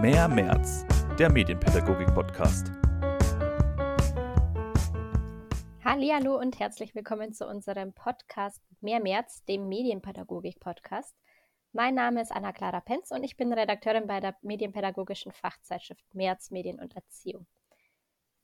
Mehr März, der Medienpädagogik-Podcast. Hallo und herzlich willkommen zu unserem Podcast Mehr März, dem Medienpädagogik-Podcast. Mein Name ist Anna-Clara Penz und ich bin Redakteurin bei der medienpädagogischen Fachzeitschrift März Medien und Erziehung.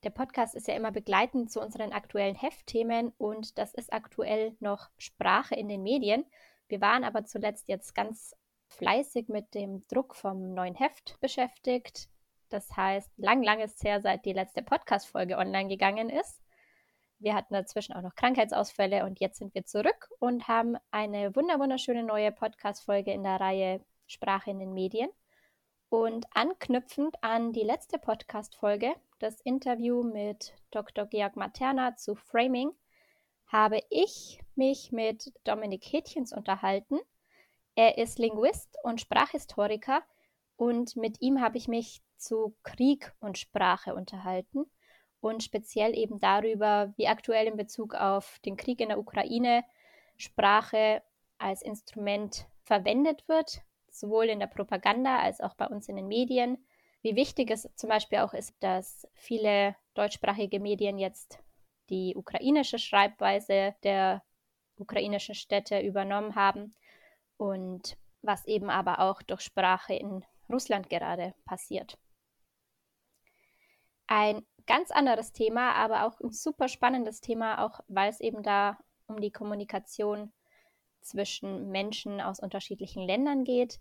Der Podcast ist ja immer begleitend zu unseren aktuellen Heftthemen und das ist aktuell noch Sprache in den Medien. Wir waren aber zuletzt jetzt ganz fleißig mit dem Druck vom neuen Heft beschäftigt. Das heißt, lang, lang ist es her, seit die letzte Podcast-Folge online gegangen ist. Wir hatten dazwischen auch noch Krankheitsausfälle und jetzt sind wir zurück und haben eine wunderschöne neue Podcast-Folge in der Reihe Sprache in den Medien. Und anknüpfend an die letzte Podcast-Folge, das Interview mit Dr. Georg Materna zu Framing, habe ich mich mit Dominik Hätchens unterhalten. Er ist Linguist und Sprachhistoriker und mit ihm habe ich mich zu Krieg und Sprache unterhalten und speziell eben darüber, wie aktuell in Bezug auf den Krieg in der Ukraine Sprache als Instrument verwendet wird, sowohl in der Propaganda als auch bei uns in den Medien. Wie wichtig es zum Beispiel auch ist, dass viele deutschsprachige Medien jetzt die ukrainische Schreibweise der ukrainischen Städte übernommen haben und was eben aber auch durch Sprache in Russland gerade passiert. Ein ganz anderes Thema, aber auch ein super spannendes Thema, auch weil es eben da um die Kommunikation zwischen Menschen aus unterschiedlichen Ländern geht,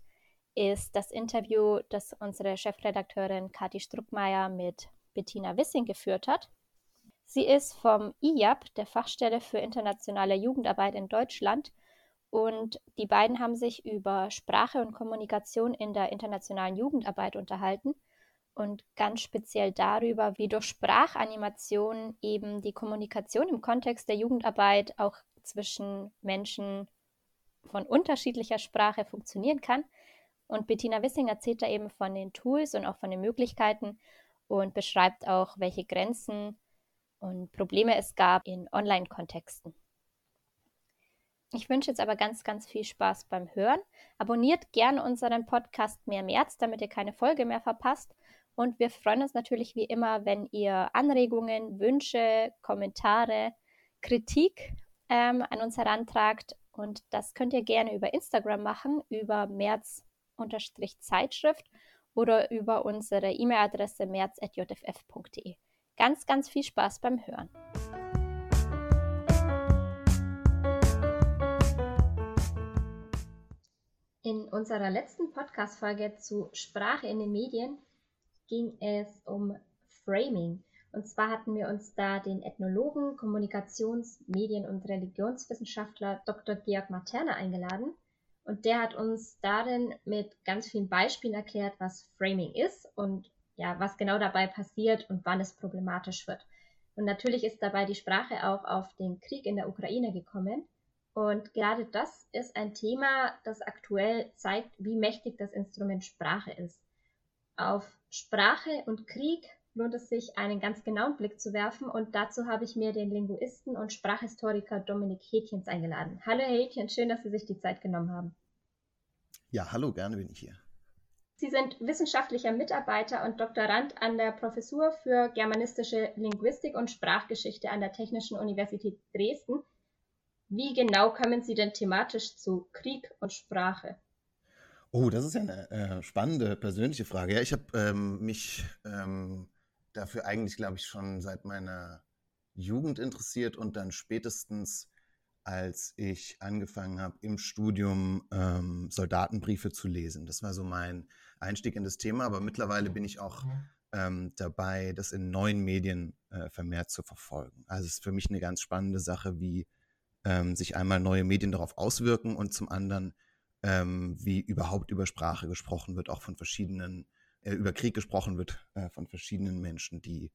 ist das Interview, das unsere Chefredakteurin Kathi Struckmeier mit Bettina Wissing geführt hat. Sie ist vom IAP, der Fachstelle für internationale Jugendarbeit in Deutschland, und die beiden haben sich über Sprache und Kommunikation in der internationalen Jugendarbeit unterhalten und ganz speziell darüber, wie durch Sprachanimation eben die Kommunikation im Kontext der Jugendarbeit auch zwischen Menschen von unterschiedlicher Sprache funktionieren kann. Und Bettina Wissing erzählt da eben von den Tools und auch von den Möglichkeiten und beschreibt auch, welche Grenzen und Probleme es gab in Online-Kontexten. Ich wünsche jetzt aber ganz, ganz viel Spaß beim Hören. Abonniert gerne unseren Podcast Mehr März, damit ihr keine Folge mehr verpasst. Und wir freuen uns natürlich wie immer, wenn ihr Anregungen, Wünsche, Kommentare, Kritik ähm, an uns herantragt. Und das könnt ihr gerne über Instagram machen, über März-Zeitschrift oder über unsere E-Mail-Adresse märz.jff.de. Ganz, ganz viel Spaß beim Hören. In unserer letzten Podcast-Folge zu Sprache in den Medien ging es um Framing. Und zwar hatten wir uns da den Ethnologen, Kommunikations-, Medien- und Religionswissenschaftler Dr. Georg Materna eingeladen. Und der hat uns darin mit ganz vielen Beispielen erklärt, was Framing ist und ja, was genau dabei passiert und wann es problematisch wird. Und natürlich ist dabei die Sprache auch auf den Krieg in der Ukraine gekommen. Und gerade das ist ein Thema, das aktuell zeigt, wie mächtig das Instrument Sprache ist. Auf Sprache und Krieg lohnt es sich, einen ganz genauen Blick zu werfen und dazu habe ich mir den Linguisten und Sprachhistoriker Dominik Hätchens eingeladen. Hallo Herr Hätchens, schön, dass Sie sich die Zeit genommen haben. Ja, hallo, gerne bin ich hier. Sie sind wissenschaftlicher Mitarbeiter und Doktorand an der Professur für germanistische Linguistik und Sprachgeschichte an der Technischen Universität Dresden. Wie genau kommen Sie denn thematisch zu Krieg und Sprache? Oh, das ist ja eine äh, spannende persönliche Frage. Ja, ich habe ähm, mich ähm, dafür eigentlich, glaube ich, schon seit meiner Jugend interessiert und dann spätestens, als ich angefangen habe, im Studium ähm, Soldatenbriefe zu lesen. Das war so mein Einstieg in das Thema, aber mittlerweile bin ich auch ähm, dabei, das in neuen Medien äh, vermehrt zu verfolgen. Also es ist für mich eine ganz spannende Sache, wie ähm, sich einmal neue Medien darauf auswirken und zum anderen ähm, wie überhaupt über Sprache gesprochen wird, auch von verschiedenen, äh, über Krieg gesprochen wird äh, von verschiedenen Menschen, die,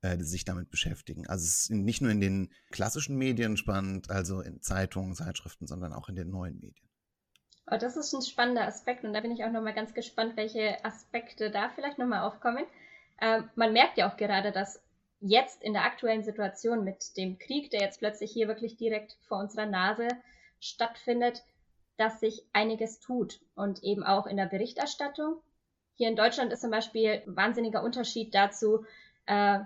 äh, die sich damit beschäftigen. Also es ist nicht nur in den klassischen Medien spannend, also in Zeitungen, Zeitschriften, sondern auch in den neuen Medien. Oh, das ist ein spannender Aspekt und da bin ich auch nochmal ganz gespannt, welche Aspekte da vielleicht nochmal aufkommen. Ähm, man merkt ja auch gerade, dass jetzt in der aktuellen Situation mit dem Krieg, der jetzt plötzlich hier wirklich direkt vor unserer Nase stattfindet, dass sich einiges tut und eben auch in der Berichterstattung Hier in Deutschland ist zum Beispiel ein wahnsinniger Unterschied dazu, äh,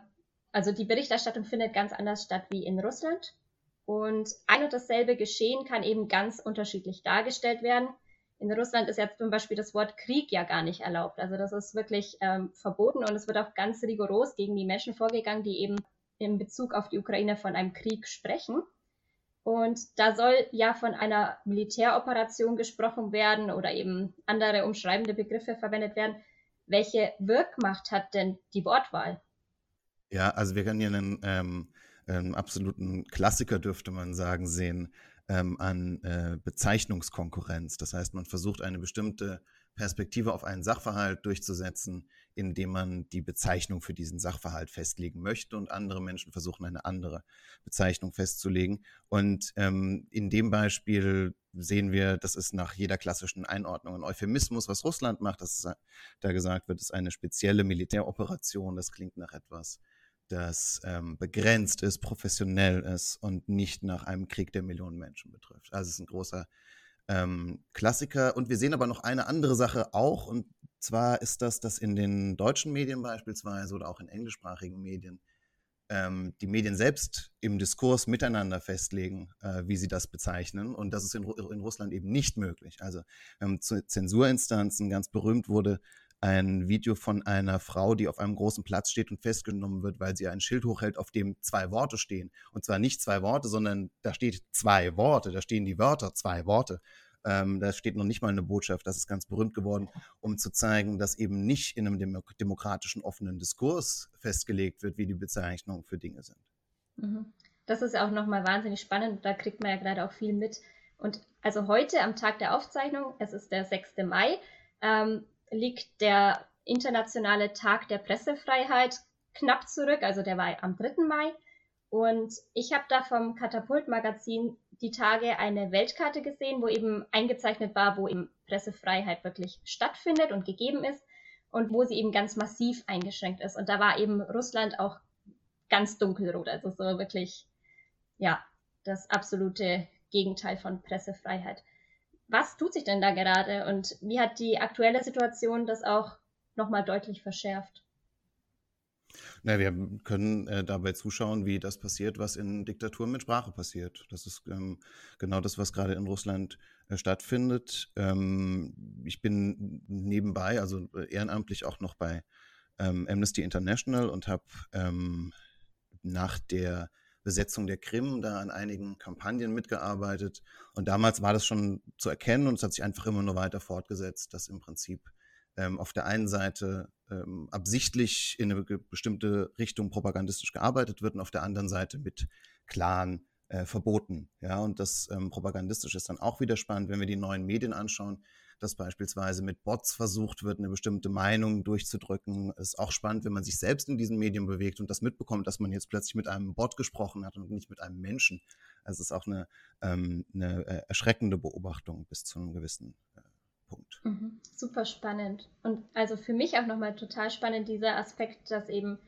also die Berichterstattung findet ganz anders statt wie in Russland. Und ein und dasselbe Geschehen kann eben ganz unterschiedlich dargestellt werden. In Russland ist jetzt zum Beispiel das Wort Krieg ja gar nicht erlaubt. Also das ist wirklich ähm, verboten und es wird auch ganz rigoros gegen die Menschen vorgegangen, die eben in Bezug auf die Ukraine von einem Krieg sprechen. Und da soll ja von einer Militäroperation gesprochen werden oder eben andere umschreibende Begriffe verwendet werden. Welche Wirkmacht hat denn die Wortwahl? Ja, also wir können hier einen ähm, ähm, absoluten Klassiker, dürfte man sagen, sehen ähm, an äh, Bezeichnungskonkurrenz. Das heißt, man versucht eine bestimmte Perspektive auf einen Sachverhalt durchzusetzen, indem man die Bezeichnung für diesen Sachverhalt festlegen möchte und andere Menschen versuchen eine andere Bezeichnung festzulegen. Und ähm, in dem Beispiel sehen wir, das ist nach jeder klassischen Einordnung ein Euphemismus, was Russland macht. Das ist, da gesagt wird, ist eine spezielle Militäroperation. Das klingt nach etwas das ähm, begrenzt ist, professionell ist und nicht nach einem Krieg, der Millionen Menschen betrifft. Also es ist ein großer ähm, Klassiker. Und wir sehen aber noch eine andere Sache auch, und zwar ist das, dass in den deutschen Medien beispielsweise oder auch in englischsprachigen Medien ähm, die Medien selbst im Diskurs miteinander festlegen, äh, wie sie das bezeichnen. Und das ist in, in Russland eben nicht möglich. Also ähm, Zensurinstanzen ganz berühmt wurde ein Video von einer Frau, die auf einem großen Platz steht und festgenommen wird, weil sie ein Schild hochhält, auf dem zwei Worte stehen. Und zwar nicht zwei Worte, sondern da steht zwei Worte, da stehen die Wörter zwei Worte. Ähm, da steht noch nicht mal eine Botschaft, das ist ganz berühmt geworden, um zu zeigen, dass eben nicht in einem dem demokratischen offenen Diskurs festgelegt wird, wie die Bezeichnungen für Dinge sind. Mhm. Das ist auch nochmal wahnsinnig spannend, da kriegt man ja gerade auch viel mit. Und also heute am Tag der Aufzeichnung, es ist der 6. Mai, ähm, liegt der internationale Tag der Pressefreiheit knapp zurück, also der war am 3. Mai. Und ich habe da vom Katapult-Magazin die Tage eine Weltkarte gesehen, wo eben eingezeichnet war, wo eben Pressefreiheit wirklich stattfindet und gegeben ist und wo sie eben ganz massiv eingeschränkt ist. Und da war eben Russland auch ganz dunkelrot, also so wirklich, ja, das absolute Gegenteil von Pressefreiheit was tut sich denn da gerade und wie hat die aktuelle Situation das auch nochmal deutlich verschärft? Na, wir können äh, dabei zuschauen, wie das passiert, was in Diktaturen mit Sprache passiert. Das ist ähm, genau das, was gerade in Russland äh, stattfindet. Ähm, ich bin nebenbei, also äh, ehrenamtlich auch noch bei ähm, Amnesty International und habe ähm, nach der Besetzung der Krim da an einigen Kampagnen mitgearbeitet. Und damals war das schon zu erkennen und es hat sich einfach immer nur weiter fortgesetzt, dass im Prinzip ähm, auf der einen Seite ähm, absichtlich in eine bestimmte Richtung propagandistisch gearbeitet wird und auf der anderen Seite mit klaren äh, Verboten. Ja, und das ähm, propagandistisch ist dann auch wieder spannend, wenn wir die neuen Medien anschauen dass beispielsweise mit Bots versucht wird, eine bestimmte Meinung durchzudrücken. Ist auch spannend, wenn man sich selbst in diesen Medien bewegt und das mitbekommt, dass man jetzt plötzlich mit einem Bot gesprochen hat und nicht mit einem Menschen. Also es ist auch eine, ähm, eine äh, erschreckende Beobachtung bis zu einem gewissen äh, Punkt. Mhm. Super spannend. Und also für mich auch nochmal total spannend dieser Aspekt, dass eben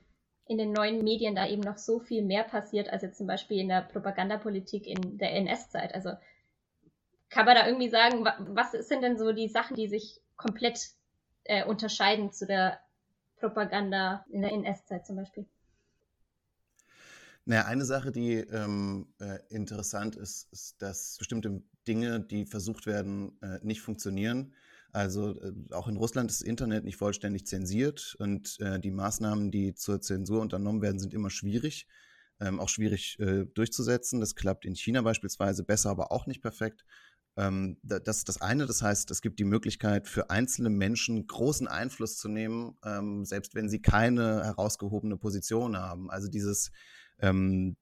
in den neuen Medien da eben noch so viel mehr passiert, als jetzt zum Beispiel in der Propagandapolitik in der NS-Zeit. Also kann man da irgendwie sagen, was sind denn so die Sachen, die sich komplett äh, unterscheiden zu der Propaganda in der NS-Zeit zum Beispiel? Naja, eine Sache, die ähm, äh, interessant ist, ist, dass bestimmte Dinge, die versucht werden, äh, nicht funktionieren. Also äh, auch in Russland ist das Internet nicht vollständig zensiert und äh, die Maßnahmen, die zur Zensur unternommen werden, sind immer schwierig, ähm, auch schwierig äh, durchzusetzen. Das klappt in China beispielsweise besser, aber auch nicht perfekt. Ähm, das ist das eine. Das heißt, es gibt die Möglichkeit für einzelne Menschen großen Einfluss zu nehmen, ähm, selbst wenn sie keine herausgehobene Position haben. Also dieses ähm,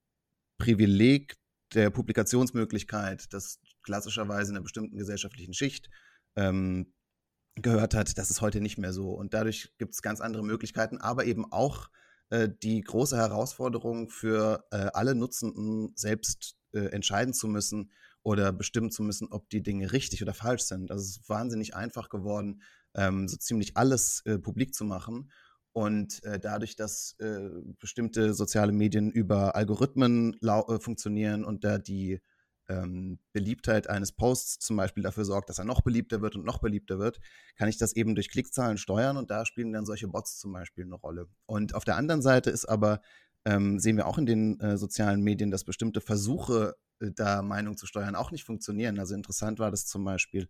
Privileg der Publikationsmöglichkeit, das klassischerweise in einer bestimmten gesellschaftlichen Schicht ähm, gehört hat, das ist heute nicht mehr so. Und dadurch gibt es ganz andere Möglichkeiten, aber eben auch äh, die große Herausforderung für äh, alle Nutzenden selbst äh, entscheiden zu müssen, oder bestimmen zu müssen, ob die Dinge richtig oder falsch sind. Also es ist wahnsinnig einfach geworden, ähm, so ziemlich alles äh, publik zu machen. Und äh, dadurch, dass äh, bestimmte soziale Medien über Algorithmen äh, funktionieren und da die ähm, Beliebtheit eines Posts zum Beispiel dafür sorgt, dass er noch beliebter wird und noch beliebter wird, kann ich das eben durch Klickzahlen steuern und da spielen dann solche Bots zum Beispiel eine Rolle. Und auf der anderen Seite ist aber, ähm, sehen wir auch in den äh, sozialen Medien, dass bestimmte Versuche, äh, da Meinung zu steuern, auch nicht funktionieren. Also interessant war das zum Beispiel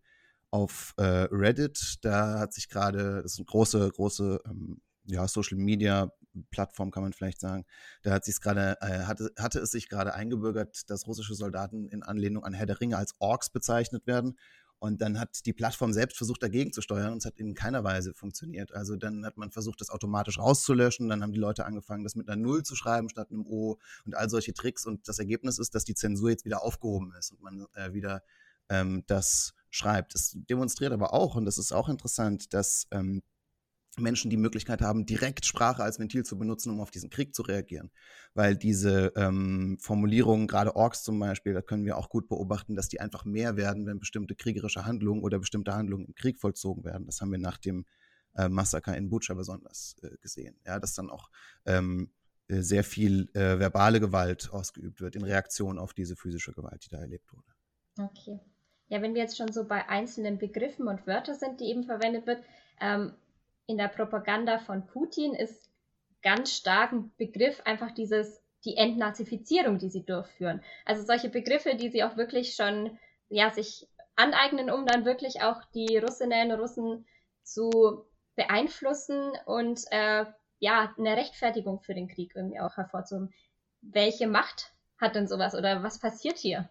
auf äh, Reddit, da hat sich gerade, das ist eine große, große ähm, ja, Social Media Plattform, kann man vielleicht sagen. Da hat sich gerade, äh, hatte, hatte es sich gerade eingebürgert, dass russische Soldaten in Anlehnung an Herr der Ringe als Orks bezeichnet werden. Und dann hat die Plattform selbst versucht, dagegen zu steuern und es hat in keiner Weise funktioniert. Also dann hat man versucht, das automatisch rauszulöschen. Dann haben die Leute angefangen, das mit einer Null zu schreiben statt einem O und all solche Tricks. Und das Ergebnis ist, dass die Zensur jetzt wieder aufgehoben ist und man äh, wieder ähm, das schreibt. Das demonstriert aber auch, und das ist auch interessant, dass ähm, Menschen die Möglichkeit haben, direkt Sprache als Ventil zu benutzen, um auf diesen Krieg zu reagieren. Weil diese ähm, Formulierungen, gerade Orks zum Beispiel, da können wir auch gut beobachten, dass die einfach mehr werden, wenn bestimmte kriegerische Handlungen oder bestimmte Handlungen im Krieg vollzogen werden. Das haben wir nach dem äh, Massaker in Butscha besonders äh, gesehen. Ja, dass dann auch ähm, äh, sehr viel äh, verbale Gewalt ausgeübt wird in Reaktion auf diese physische Gewalt, die da erlebt wurde. Okay. Ja, wenn wir jetzt schon so bei einzelnen Begriffen und Wörtern sind, die eben verwendet wird, ähm, in der Propaganda von Putin ist ganz stark ein Begriff einfach dieses, die Entnazifizierung, die sie durchführen. Also solche Begriffe, die sie auch wirklich schon, ja, sich aneignen, um dann wirklich auch die Russinnen und Russen zu beeinflussen und äh, ja, eine Rechtfertigung für den Krieg irgendwie auch hervorzuheben. Welche Macht hat denn sowas oder was passiert hier?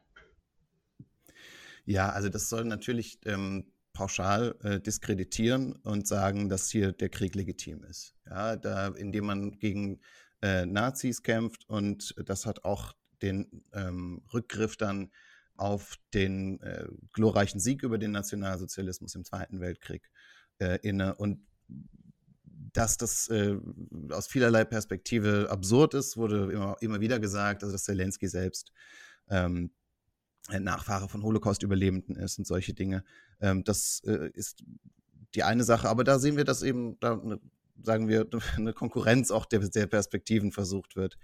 Ja, also das soll natürlich ähm, pauschal äh, diskreditieren und sagen, dass hier der Krieg legitim ist. Ja, da, indem man gegen äh, Nazis kämpft und das hat auch den ähm, Rückgriff dann auf den äh, glorreichen Sieg über den Nationalsozialismus im Zweiten Weltkrieg äh, inne. Und dass das äh, aus vielerlei Perspektive absurd ist, wurde immer, immer wieder gesagt, also dass Zelensky selbst ähm, Nachfahre von Holocaust-Überlebenden ist und solche Dinge. Ähm, das äh, ist die eine Sache, aber da sehen wir, dass eben, da, ne, sagen wir, eine Konkurrenz auch der, der Perspektiven versucht wird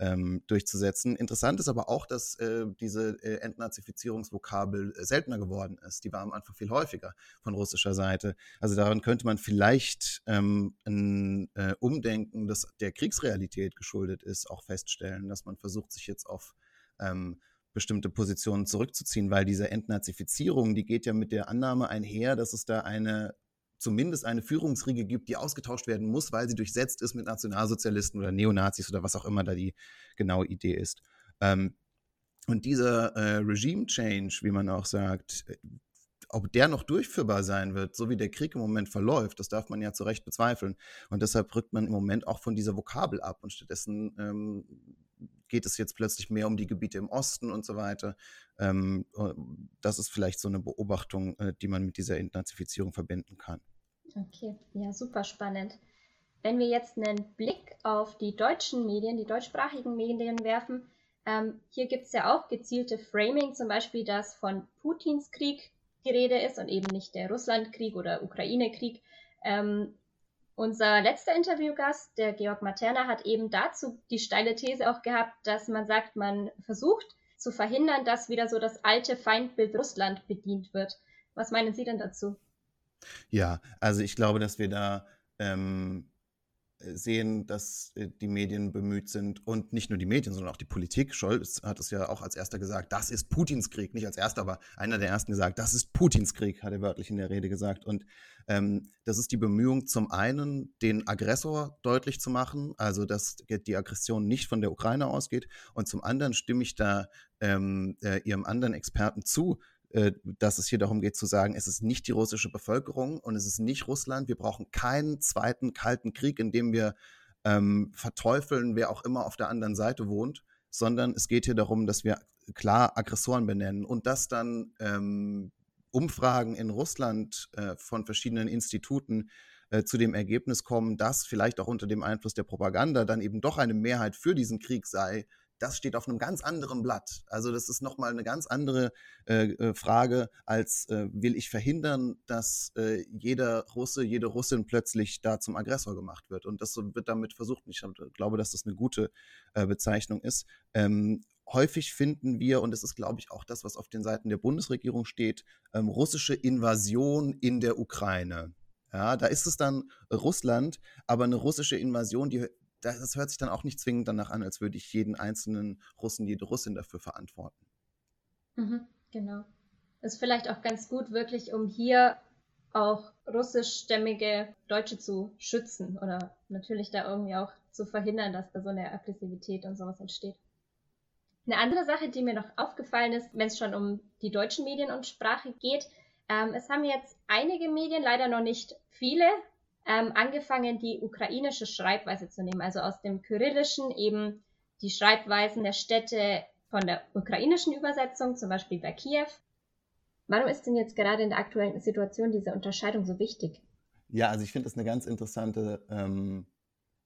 ähm, durchzusetzen. Interessant ist aber auch, dass äh, diese äh, Entnazifizierungsvokabel äh, seltener geworden ist. Die war am Anfang viel häufiger von russischer Seite. Also daran könnte man vielleicht ähm, ein äh, Umdenken, das der Kriegsrealität geschuldet ist, auch feststellen, dass man versucht, sich jetzt auf ähm, bestimmte Positionen zurückzuziehen, weil diese Entnazifizierung, die geht ja mit der Annahme einher, dass es da eine zumindest eine Führungsriege gibt, die ausgetauscht werden muss, weil sie durchsetzt ist mit Nationalsozialisten oder Neonazis oder was auch immer da die genaue Idee ist. Ähm, und dieser äh, Regime-Change, wie man auch sagt, äh, ob der noch durchführbar sein wird, so wie der Krieg im Moment verläuft, das darf man ja zu Recht bezweifeln. Und deshalb rückt man im Moment auch von dieser Vokabel ab und stattdessen ähm, geht es jetzt plötzlich mehr um die Gebiete im Osten und so weiter. Ähm, äh, das ist vielleicht so eine Beobachtung, äh, die man mit dieser Entnazifizierung verbinden kann. Okay, ja, super spannend. Wenn wir jetzt einen Blick auf die deutschen Medien, die deutschsprachigen Medien werfen, ähm, hier gibt es ja auch gezielte Framing, zum Beispiel, dass von Putins Krieg die Rede ist und eben nicht der Russlandkrieg oder Ukraine-Krieg. Ähm, unser letzter Interviewgast, der Georg Materna, hat eben dazu die steile These auch gehabt, dass man sagt, man versucht zu verhindern, dass wieder so das alte Feindbild Russland bedient wird. Was meinen Sie denn dazu? Ja, also ich glaube, dass wir da ähm, sehen, dass äh, die Medien bemüht sind und nicht nur die Medien, sondern auch die Politik. Scholz hat es ja auch als erster gesagt, das ist Putins Krieg. Nicht als erster, aber einer der ersten gesagt, das ist Putins Krieg, hat er wörtlich in der Rede gesagt. Und ähm, das ist die Bemühung, zum einen den Aggressor deutlich zu machen, also dass die Aggression nicht von der Ukraine ausgeht. Und zum anderen stimme ich da ähm, äh, Ihrem anderen Experten zu, dass es hier darum geht zu sagen, es ist nicht die russische Bevölkerung und es ist nicht Russland. Wir brauchen keinen zweiten kalten Krieg, in dem wir ähm, verteufeln, wer auch immer auf der anderen Seite wohnt, sondern es geht hier darum, dass wir klar Aggressoren benennen und dass dann ähm, Umfragen in Russland äh, von verschiedenen Instituten äh, zu dem Ergebnis kommen, dass vielleicht auch unter dem Einfluss der Propaganda dann eben doch eine Mehrheit für diesen Krieg sei, das steht auf einem ganz anderen Blatt. Also das ist nochmal eine ganz andere äh, äh, Frage, als äh, will ich verhindern, dass äh, jeder Russe, jede Russin plötzlich da zum Aggressor gemacht wird. Und das wird damit versucht. Ich glaube, dass das eine gute äh, Bezeichnung ist. Ähm, häufig finden wir, und das ist, glaube ich, auch das, was auf den Seiten der Bundesregierung steht, ähm, russische Invasion in der Ukraine. Ja, da ist es dann Russland, aber eine russische Invasion, die das hört sich dann auch nicht zwingend danach an, als würde ich jeden einzelnen Russen, jede Russin dafür verantworten. Mhm, genau. Das ist vielleicht auch ganz gut, wirklich, um hier auch russischstämmige Deutsche zu schützen oder natürlich da irgendwie auch zu verhindern, dass da so eine Aggressivität und sowas entsteht. Eine andere Sache, die mir noch aufgefallen ist, wenn es schon um die deutschen Medien und Sprache geht, ähm, es haben jetzt einige Medien, leider noch nicht viele, ähm, angefangen, die ukrainische Schreibweise zu nehmen, also aus dem Kyrillischen eben die Schreibweisen der Städte von der ukrainischen Übersetzung, zum Beispiel bei Kiew. Warum ist denn jetzt gerade in der aktuellen Situation diese Unterscheidung so wichtig? Ja, also ich finde das eine ganz interessante ähm,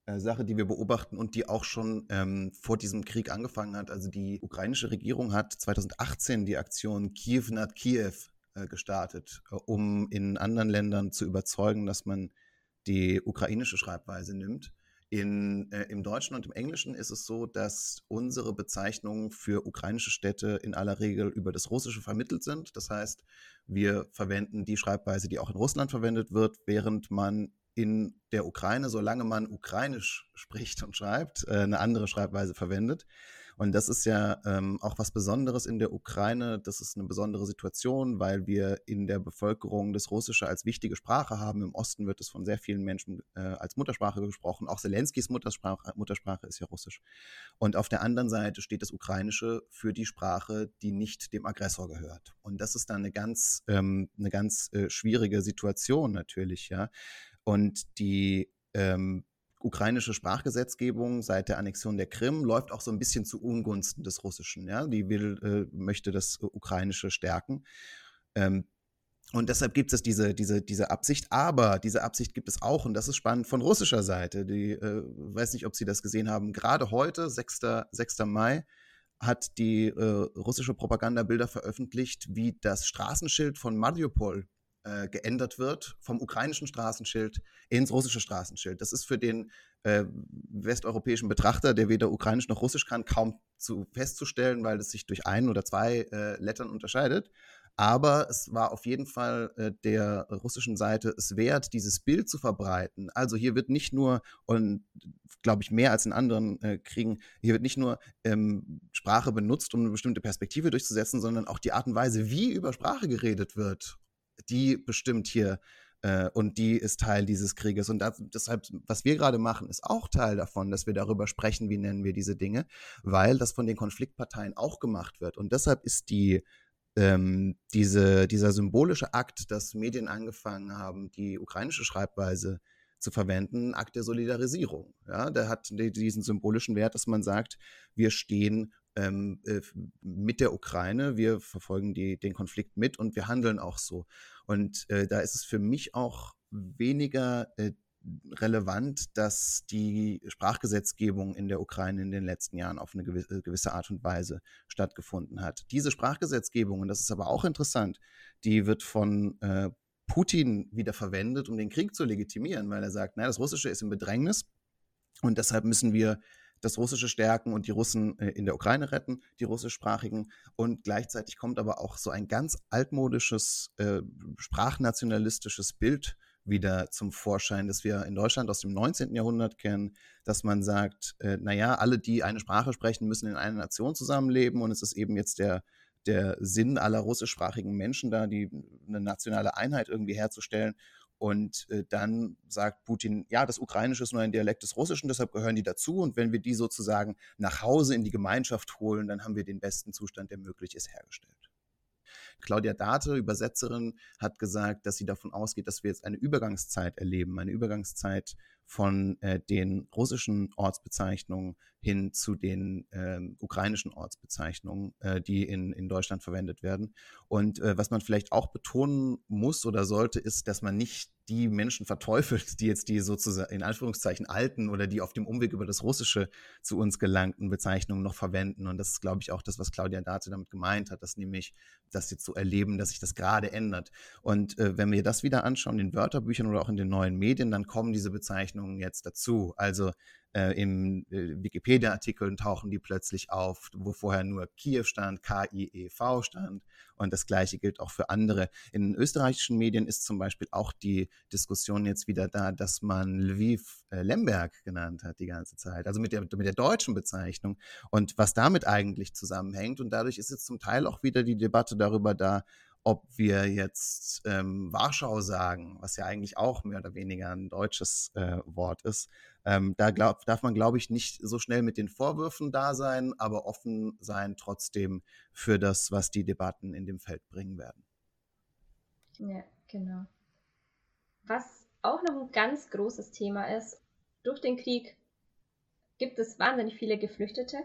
äh, Sache, die wir beobachten und die auch schon ähm, vor diesem Krieg angefangen hat. Also die ukrainische Regierung hat 2018 die Aktion Kiew nad Kiew äh, gestartet, äh, um in anderen Ländern zu überzeugen, dass man die ukrainische Schreibweise nimmt. In, äh, Im Deutschen und im Englischen ist es so, dass unsere Bezeichnungen für ukrainische Städte in aller Regel über das Russische vermittelt sind. Das heißt, wir verwenden die Schreibweise, die auch in Russland verwendet wird, während man in der Ukraine, solange man ukrainisch spricht und schreibt, äh, eine andere Schreibweise verwendet. Und das ist ja ähm, auch was Besonderes in der Ukraine. Das ist eine besondere Situation, weil wir in der Bevölkerung das Russische als wichtige Sprache haben. Im Osten wird es von sehr vielen Menschen äh, als Muttersprache gesprochen. Auch Zelenskis Muttersprache, Muttersprache ist ja Russisch. Und auf der anderen Seite steht das Ukrainische für die Sprache, die nicht dem Aggressor gehört. Und das ist dann eine ganz, ähm, eine ganz äh, schwierige Situation natürlich, ja. Und die ähm, ukrainische Sprachgesetzgebung seit der Annexion der Krim läuft auch so ein bisschen zu Ungunsten des Russischen. Ja? Die will, äh, möchte das Ukrainische stärken. Ähm, und deshalb gibt es diese, diese, diese Absicht, aber diese Absicht gibt es auch, und das ist spannend, von russischer Seite. Die, äh, weiß nicht, ob Sie das gesehen haben, gerade heute, 6. 6. Mai, hat die äh, russische Propaganda Bilder veröffentlicht, wie das Straßenschild von Mariupol äh, geändert wird vom ukrainischen Straßenschild ins russische Straßenschild. Das ist für den äh, westeuropäischen Betrachter, der weder ukrainisch noch russisch kann, kaum zu festzustellen, weil es sich durch ein oder zwei äh, Lettern unterscheidet. Aber es war auf jeden Fall äh, der russischen Seite es wert, dieses Bild zu verbreiten. Also hier wird nicht nur, und glaube ich mehr als in anderen äh, Kriegen, hier wird nicht nur ähm, Sprache benutzt, um eine bestimmte Perspektive durchzusetzen, sondern auch die Art und Weise, wie über Sprache geredet wird die bestimmt hier äh, und die ist Teil dieses Krieges. Und das, deshalb, was wir gerade machen, ist auch Teil davon, dass wir darüber sprechen, wie nennen wir diese Dinge, weil das von den Konfliktparteien auch gemacht wird. Und deshalb ist die ähm, diese, dieser symbolische Akt, dass Medien angefangen haben, die ukrainische Schreibweise zu verwenden, ein Akt der Solidarisierung. Ja, der hat diesen symbolischen Wert, dass man sagt, wir stehen ähm, äh, mit der Ukraine. Wir verfolgen die, den Konflikt mit und wir handeln auch so. Und äh, da ist es für mich auch weniger äh, relevant, dass die Sprachgesetzgebung in der Ukraine in den letzten Jahren auf eine gewisse, gewisse Art und Weise stattgefunden hat. Diese Sprachgesetzgebung, und das ist aber auch interessant, die wird von äh, Putin wieder verwendet, um den Krieg zu legitimieren, weil er sagt, naja, das Russische ist im Bedrängnis und deshalb müssen wir das Russische stärken und die Russen äh, in der Ukraine retten, die russischsprachigen. Und gleichzeitig kommt aber auch so ein ganz altmodisches, äh, sprachnationalistisches Bild wieder zum Vorschein, das wir in Deutschland aus dem 19. Jahrhundert kennen, dass man sagt, äh, naja, alle, die eine Sprache sprechen, müssen in einer Nation zusammenleben und es ist eben jetzt der, der Sinn aller russischsprachigen Menschen da, die eine nationale Einheit irgendwie herzustellen. Und äh, dann sagt Putin, ja, das Ukrainische ist nur ein Dialekt des Russischen, deshalb gehören die dazu. Und wenn wir die sozusagen nach Hause in die Gemeinschaft holen, dann haben wir den besten Zustand, der möglich ist, hergestellt. Claudia Date, Übersetzerin, hat gesagt, dass sie davon ausgeht, dass wir jetzt eine Übergangszeit erleben, eine Übergangszeit von äh, den russischen Ortsbezeichnungen hin zu den äh, ukrainischen Ortsbezeichnungen, äh, die in, in Deutschland verwendet werden. Und äh, was man vielleicht auch betonen muss oder sollte, ist, dass man nicht die Menschen verteufelt, die jetzt die sozusagen in Anführungszeichen alten oder die auf dem Umweg über das Russische zu uns gelangten Bezeichnungen noch verwenden. Und das ist, glaube ich, auch das, was Claudia Date damit gemeint hat, dass nämlich das jetzt so erleben, dass sich das gerade ändert. Und äh, wenn wir das wieder anschauen, in Wörterbüchern oder auch in den neuen Medien, dann kommen diese Bezeichnungen jetzt dazu. Also äh, Im äh, Wikipedia-Artikeln tauchen die plötzlich auf, wo vorher nur Kiew stand, K-I-E-V stand. Und das Gleiche gilt auch für andere. In österreichischen Medien ist zum Beispiel auch die Diskussion jetzt wieder da, dass man Lviv äh, Lemberg genannt hat die ganze Zeit. Also mit der, mit der deutschen Bezeichnung. Und was damit eigentlich zusammenhängt. Und dadurch ist jetzt zum Teil auch wieder die Debatte darüber da, ob wir jetzt ähm, Warschau sagen, was ja eigentlich auch mehr oder weniger ein deutsches äh, Wort ist, ähm, da glaub, darf man, glaube ich, nicht so schnell mit den Vorwürfen da sein, aber offen sein trotzdem für das, was die Debatten in dem Feld bringen werden. Ja, genau. Was auch noch ein ganz großes Thema ist, durch den Krieg gibt es wahnsinnig viele Geflüchtete.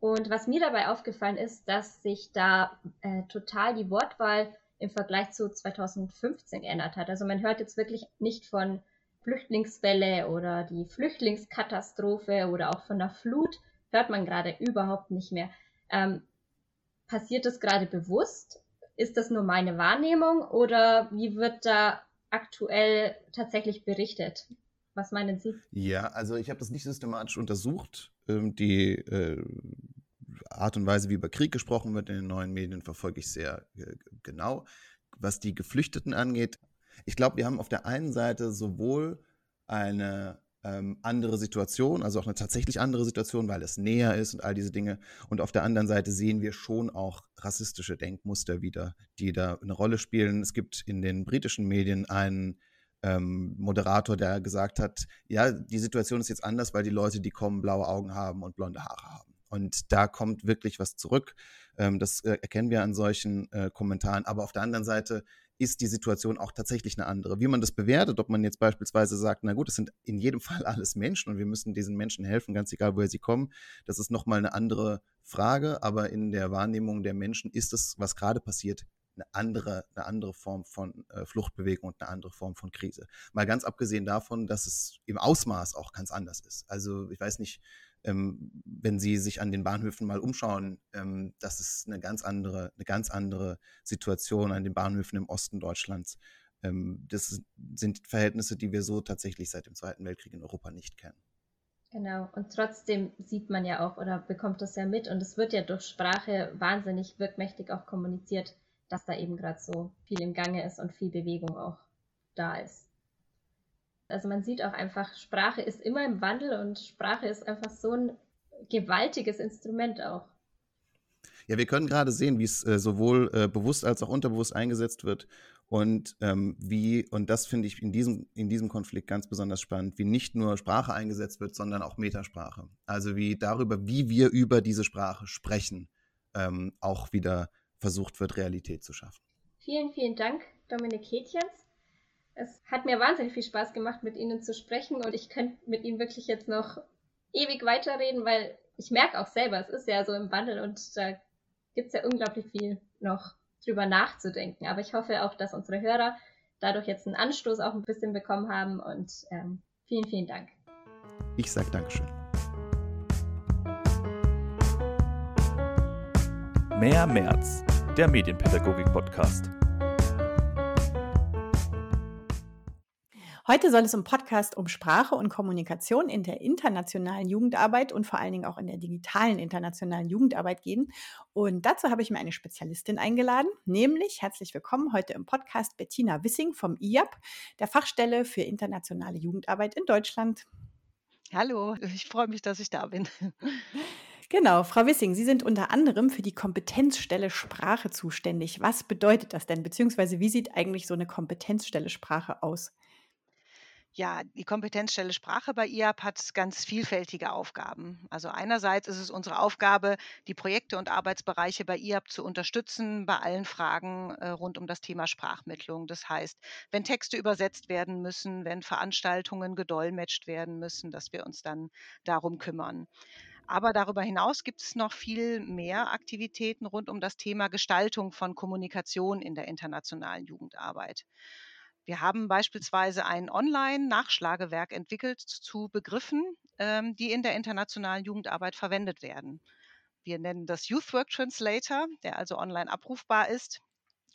Und was mir dabei aufgefallen ist, dass sich da äh, total die Wortwahl im Vergleich zu 2015 geändert hat. Also man hört jetzt wirklich nicht von Flüchtlingswelle oder die Flüchtlingskatastrophe oder auch von der Flut hört man gerade überhaupt nicht mehr. Ähm, passiert das gerade bewusst? Ist das nur meine Wahrnehmung oder wie wird da aktuell tatsächlich berichtet? Was meinen Sie? Ja, also ich habe das nicht systematisch untersucht. Ähm, die äh, Art und Weise, wie über Krieg gesprochen wird in den neuen Medien, verfolge ich sehr äh, genau. Was die Geflüchteten angeht, ich glaube, wir haben auf der einen Seite sowohl eine ähm, andere Situation, also auch eine tatsächlich andere Situation, weil es näher ist und all diese Dinge. Und auf der anderen Seite sehen wir schon auch rassistische Denkmuster wieder, die da eine Rolle spielen. Es gibt in den britischen Medien einen ähm, Moderator, der gesagt hat, ja, die Situation ist jetzt anders, weil die Leute, die kommen, blaue Augen haben und blonde Haare haben. Und da kommt wirklich was zurück. Ähm, das äh, erkennen wir an solchen äh, Kommentaren. Aber auf der anderen Seite ist die Situation auch tatsächlich eine andere. Wie man das bewertet, ob man jetzt beispielsweise sagt, na gut, es sind in jedem Fall alles Menschen und wir müssen diesen Menschen helfen, ganz egal, woher sie kommen, das ist nochmal eine andere Frage, aber in der Wahrnehmung der Menschen ist es, was gerade passiert, eine andere, eine andere Form von äh, Fluchtbewegung und eine andere Form von Krise. Mal ganz abgesehen davon, dass es im Ausmaß auch ganz anders ist. Also ich weiß nicht, ähm, wenn Sie sich an den Bahnhöfen mal umschauen, ähm, das ist eine ganz andere, eine ganz andere Situation an den Bahnhöfen im Osten Deutschlands. Ähm, das sind Verhältnisse, die wir so tatsächlich seit dem Zweiten Weltkrieg in Europa nicht kennen. Genau, und trotzdem sieht man ja auch oder bekommt das ja mit und es wird ja durch Sprache wahnsinnig wirkmächtig auch kommuniziert, dass da eben gerade so viel im Gange ist und viel Bewegung auch da ist. Also man sieht auch einfach, Sprache ist immer im Wandel und Sprache ist einfach so ein gewaltiges Instrument auch. Ja, wir können gerade sehen, wie es äh, sowohl äh, bewusst als auch unterbewusst eingesetzt wird und ähm, wie, und das finde ich in diesem, in diesem Konflikt ganz besonders spannend, wie nicht nur Sprache eingesetzt wird, sondern auch Metasprache. Also wie darüber, wie wir über diese Sprache sprechen, ähm, auch wieder versucht wird, Realität zu schaffen. Vielen, vielen Dank, Dominik Hätjens. Es hat mir wahnsinnig viel Spaß gemacht, mit Ihnen zu sprechen und ich könnte mit Ihnen wirklich jetzt noch ewig weiterreden, weil ich merke auch selber, es ist ja so im Wandel und da gibt es ja unglaublich viel noch drüber nachzudenken. Aber ich hoffe auch, dass unsere Hörer dadurch jetzt einen Anstoß auch ein bisschen bekommen haben und ähm, vielen, vielen Dank. Ich sage Dankeschön. Mehr März, der Medienpädagogik-Podcast. Heute soll es im Podcast um Sprache und Kommunikation in der internationalen Jugendarbeit und vor allen Dingen auch in der digitalen internationalen Jugendarbeit gehen. Und dazu habe ich mir eine Spezialistin eingeladen, nämlich herzlich willkommen heute im Podcast Bettina Wissing vom IAP, der Fachstelle für internationale Jugendarbeit in Deutschland. Hallo, ich freue mich, dass ich da bin. Genau, Frau Wissing, Sie sind unter anderem für die Kompetenzstelle Sprache zuständig. Was bedeutet das denn? Beziehungsweise wie sieht eigentlich so eine Kompetenzstelle Sprache aus? Ja, die Kompetenzstelle Sprache bei IAP hat ganz vielfältige Aufgaben. Also einerseits ist es unsere Aufgabe, die Projekte und Arbeitsbereiche bei IAP zu unterstützen bei allen Fragen äh, rund um das Thema Sprachmittlung. Das heißt, wenn Texte übersetzt werden müssen, wenn Veranstaltungen gedolmetscht werden müssen, dass wir uns dann darum kümmern. Aber darüber hinaus gibt es noch viel mehr Aktivitäten rund um das Thema Gestaltung von Kommunikation in der internationalen Jugendarbeit. Wir haben beispielsweise ein Online-Nachschlagewerk entwickelt zu Begriffen, ähm, die in der internationalen Jugendarbeit verwendet werden. Wir nennen das Youth Work Translator, der also online abrufbar ist.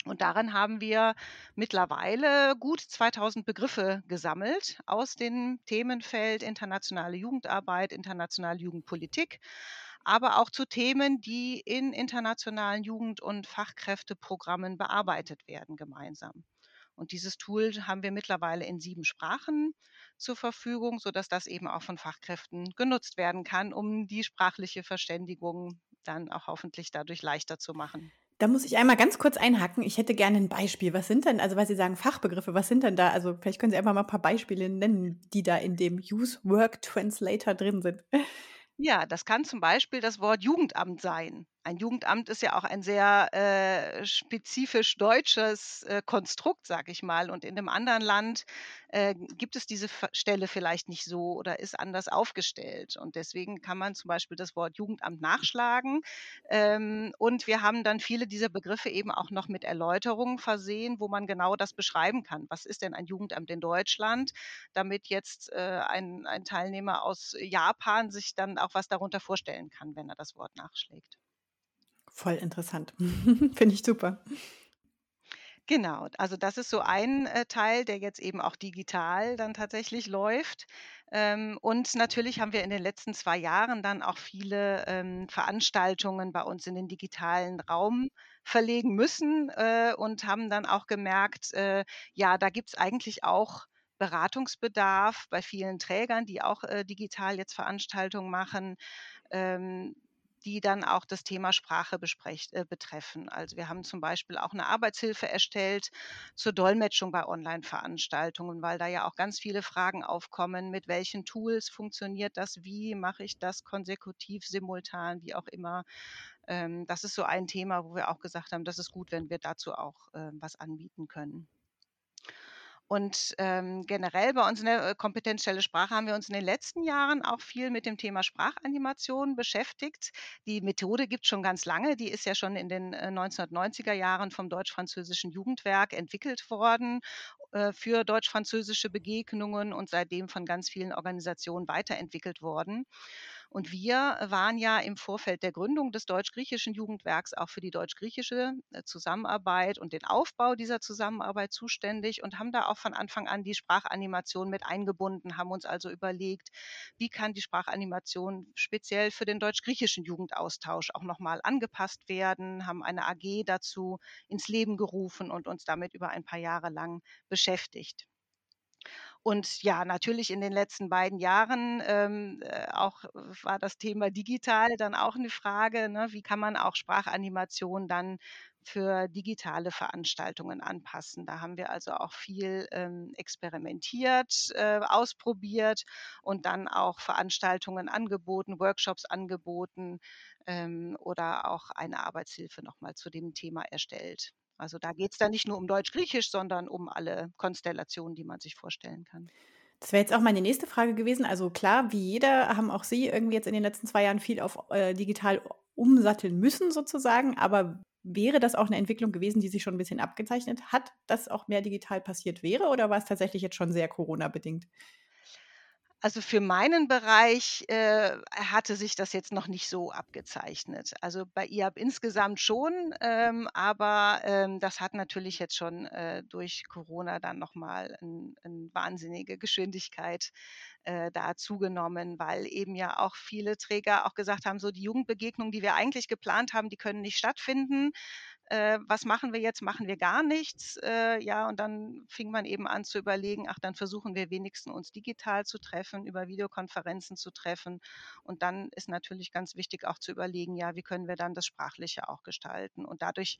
Und darin haben wir mittlerweile gut 2000 Begriffe gesammelt aus dem Themenfeld internationale Jugendarbeit, internationale Jugendpolitik, aber auch zu Themen, die in internationalen Jugend- und Fachkräfteprogrammen bearbeitet werden gemeinsam. Und dieses Tool haben wir mittlerweile in sieben Sprachen zur Verfügung, sodass das eben auch von Fachkräften genutzt werden kann, um die sprachliche Verständigung dann auch hoffentlich dadurch leichter zu machen. Da muss ich einmal ganz kurz einhaken. Ich hätte gerne ein Beispiel. Was sind denn, also weil Sie sagen Fachbegriffe, was sind denn da? Also vielleicht können Sie einfach mal ein paar Beispiele nennen, die da in dem Use Work Translator drin sind. Ja, das kann zum Beispiel das Wort Jugendamt sein. Ein Jugendamt ist ja auch ein sehr äh, spezifisch deutsches äh, Konstrukt, sag ich mal. Und in einem anderen Land äh, gibt es diese Stelle vielleicht nicht so oder ist anders aufgestellt. Und deswegen kann man zum Beispiel das Wort Jugendamt nachschlagen. Ähm, und wir haben dann viele dieser Begriffe eben auch noch mit Erläuterungen versehen, wo man genau das beschreiben kann. Was ist denn ein Jugendamt in Deutschland? Damit jetzt äh, ein, ein Teilnehmer aus Japan sich dann auch was darunter vorstellen kann, wenn er das Wort nachschlägt. Voll interessant. Finde ich super. Genau, also das ist so ein äh, Teil, der jetzt eben auch digital dann tatsächlich läuft. Ähm, und natürlich haben wir in den letzten zwei Jahren dann auch viele ähm, Veranstaltungen bei uns in den digitalen Raum verlegen müssen äh, und haben dann auch gemerkt, äh, ja, da gibt es eigentlich auch Beratungsbedarf bei vielen Trägern, die auch äh, digital jetzt Veranstaltungen machen. Ähm, die dann auch das Thema Sprache besprecht, äh, betreffen. Also wir haben zum Beispiel auch eine Arbeitshilfe erstellt zur Dolmetschung bei Online-Veranstaltungen, weil da ja auch ganz viele Fragen aufkommen, mit welchen Tools funktioniert das, wie mache ich das konsekutiv, simultan, wie auch immer. Ähm, das ist so ein Thema, wo wir auch gesagt haben, das ist gut, wenn wir dazu auch äh, was anbieten können. Und ähm, generell bei uns in der äh, Kompetenzstelle Sprache haben wir uns in den letzten Jahren auch viel mit dem Thema Sprachanimation beschäftigt. Die Methode gibt es schon ganz lange. Die ist ja schon in den äh, 1990er Jahren vom Deutsch-Französischen Jugendwerk entwickelt worden äh, für deutsch-französische Begegnungen und seitdem von ganz vielen Organisationen weiterentwickelt worden. Und wir waren ja im Vorfeld der Gründung des deutsch-griechischen Jugendwerks auch für die deutsch-griechische äh, Zusammenarbeit und den Aufbau dieser Zusammenarbeit zuständig und haben da auch von Anfang an die Sprachanimation mit eingebunden, haben uns also überlegt, wie kann die Sprachanimation speziell für den deutsch-griechischen Jugendaustausch auch nochmal angepasst werden, haben eine AG dazu ins Leben gerufen und uns damit über ein paar Jahre lang beschäftigt. Und ja, natürlich in den letzten beiden Jahren ähm, äh, auch war das Thema digital dann auch eine Frage, ne? wie kann man auch Sprachanimation dann für digitale Veranstaltungen anpassen. Da haben wir also auch viel ähm, experimentiert, äh, ausprobiert und dann auch Veranstaltungen angeboten, Workshops angeboten ähm, oder auch eine Arbeitshilfe nochmal zu dem Thema erstellt. Also da geht es dann nicht nur um Deutsch-Griechisch, sondern um alle Konstellationen, die man sich vorstellen kann. Das wäre jetzt auch meine nächste Frage gewesen. Also klar, wie jeder haben auch Sie irgendwie jetzt in den letzten zwei Jahren viel auf äh, digital umsatteln müssen sozusagen. Aber wäre das auch eine Entwicklung gewesen, die sich schon ein bisschen abgezeichnet hat, dass auch mehr digital passiert wäre? Oder war es tatsächlich jetzt schon sehr Corona-bedingt? Also für meinen Bereich äh, hatte sich das jetzt noch nicht so abgezeichnet. Also bei IAB insgesamt schon, ähm, aber ähm, das hat natürlich jetzt schon äh, durch Corona dann nochmal eine ein wahnsinnige Geschwindigkeit äh, da zugenommen, weil eben ja auch viele Träger auch gesagt haben, so die Jugendbegegnungen, die wir eigentlich geplant haben, die können nicht stattfinden äh, was machen wir jetzt? Machen wir gar nichts? Äh, ja, und dann fing man eben an zu überlegen, ach, dann versuchen wir wenigstens uns digital zu treffen, über Videokonferenzen zu treffen. Und dann ist natürlich ganz wichtig auch zu überlegen, ja, wie können wir dann das Sprachliche auch gestalten? Und dadurch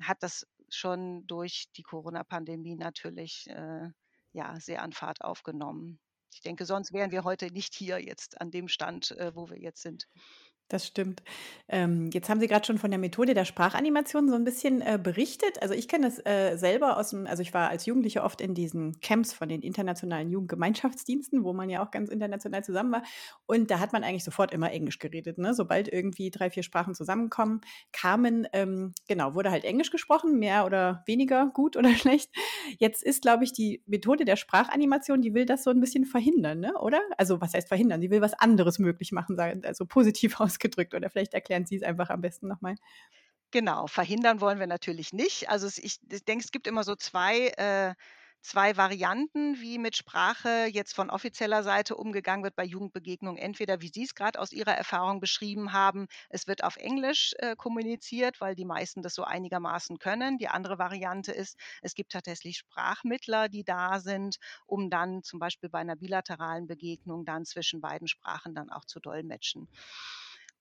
hat das schon durch die Corona-Pandemie natürlich äh, ja sehr an Fahrt aufgenommen. Ich denke, sonst wären wir heute nicht hier jetzt an dem Stand, äh, wo wir jetzt sind. Das stimmt. Ähm, jetzt haben Sie gerade schon von der Methode der Sprachanimation so ein bisschen, äh, berichtet. Also, ich kenne das, äh, selber aus dem also, ich war als Jugendliche oft in diesen Camps von den internationalen Jugendgemeinschaftsdiensten, wo man ja auch ganz international zusammen war. Und da hat man eigentlich sofort immer Englisch geredet, ne? Sobald irgendwie drei, vier Sprachen zusammenkommen kamen, ähm, genau, wurde halt Englisch gesprochen, mehr oder weniger gut oder schlecht. Jetzt ist, glaube ich, die Methode der Sprachanimation, die will das so ein bisschen verhindern, ne, oder? Also, was heißt verhindern? Sie will was anderes möglich machen, also positiv aus ausgedrückt oder vielleicht erklären Sie es einfach am besten nochmal. Genau, verhindern wollen wir natürlich nicht. Also ich, denke, es gibt immer so zwei, äh, zwei Varianten, wie mit Sprache jetzt von offizieller Seite umgegangen wird bei Jugendbegegnungen. Entweder, wie Sie es gerade aus Ihrer Erfahrung beschrieben haben, es wird auf Englisch äh, kommuniziert, weil die meisten das so einigermaßen können. Die andere Variante ist, es gibt tatsächlich Sprachmittler, die da sind, um dann zum Beispiel bei einer bilateralen Begegnung dann zwischen beiden Sprachen dann auch zu dolmetschen.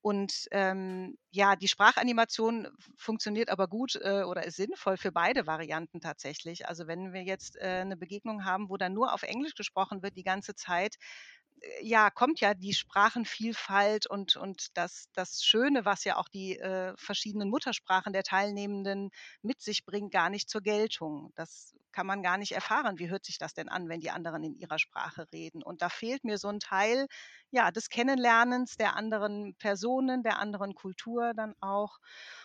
Und ähm, ja, die Sprachanimation funktioniert aber gut äh, oder ist sinnvoll für beide Varianten tatsächlich. Also wenn wir jetzt äh, eine Begegnung haben, wo dann nur auf Englisch gesprochen wird die ganze Zeit, äh, ja, kommt ja die Sprachenvielfalt und, und das, das Schöne, was ja auch die äh, verschiedenen Muttersprachen der Teilnehmenden mit sich bringt, gar nicht zur Geltung. Das kann man gar nicht erfahren. Wie hört sich das denn an, wenn die anderen in ihrer Sprache reden? Und da fehlt mir so ein Teil ja, des Kennenlernens der anderen Personen, der anderen Kultur dann auch.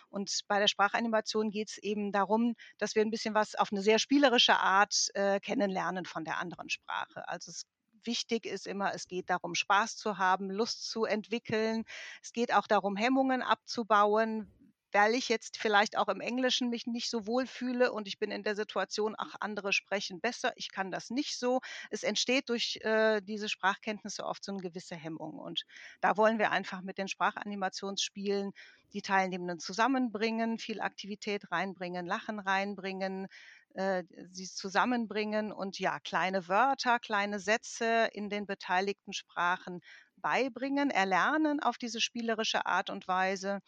Und bei der Sprachanimation geht es eben darum, dass wir ein bisschen was auf eine sehr spielerische Art äh, kennenlernen von der anderen Sprache. Also es wichtig ist immer, es geht darum, Spaß zu haben, Lust zu entwickeln. Es geht auch darum, Hemmungen abzubauen weil ich jetzt vielleicht auch im Englischen mich nicht so wohl fühle und ich bin in der Situation, ach, andere sprechen besser, ich kann das nicht so. Es entsteht durch äh, diese Sprachkenntnisse oft so eine gewisse Hemmung. Und da wollen wir einfach mit den Sprachanimationsspielen die Teilnehmenden zusammenbringen, viel Aktivität reinbringen, Lachen reinbringen, äh, sie zusammenbringen und ja, kleine Wörter, kleine Sätze in den beteiligten Sprachen beibringen, erlernen auf diese spielerische Art und Weise,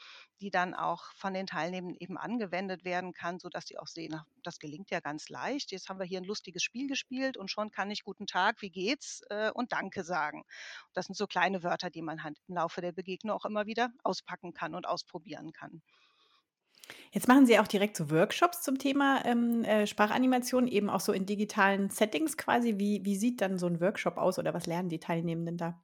die dann auch von den Teilnehmenden eben angewendet werden kann, sodass sie auch sehen, das gelingt ja ganz leicht. Jetzt haben wir hier ein lustiges Spiel gespielt und schon kann ich guten Tag, wie geht's äh, und Danke sagen. Das sind so kleine Wörter, die man halt im Laufe der Begegnung auch immer wieder auspacken kann und ausprobieren kann. Jetzt machen Sie auch direkt so Workshops zum Thema ähm, äh, Sprachanimation, eben auch so in digitalen Settings quasi. Wie, wie sieht dann so ein Workshop aus oder was lernen die Teilnehmenden da?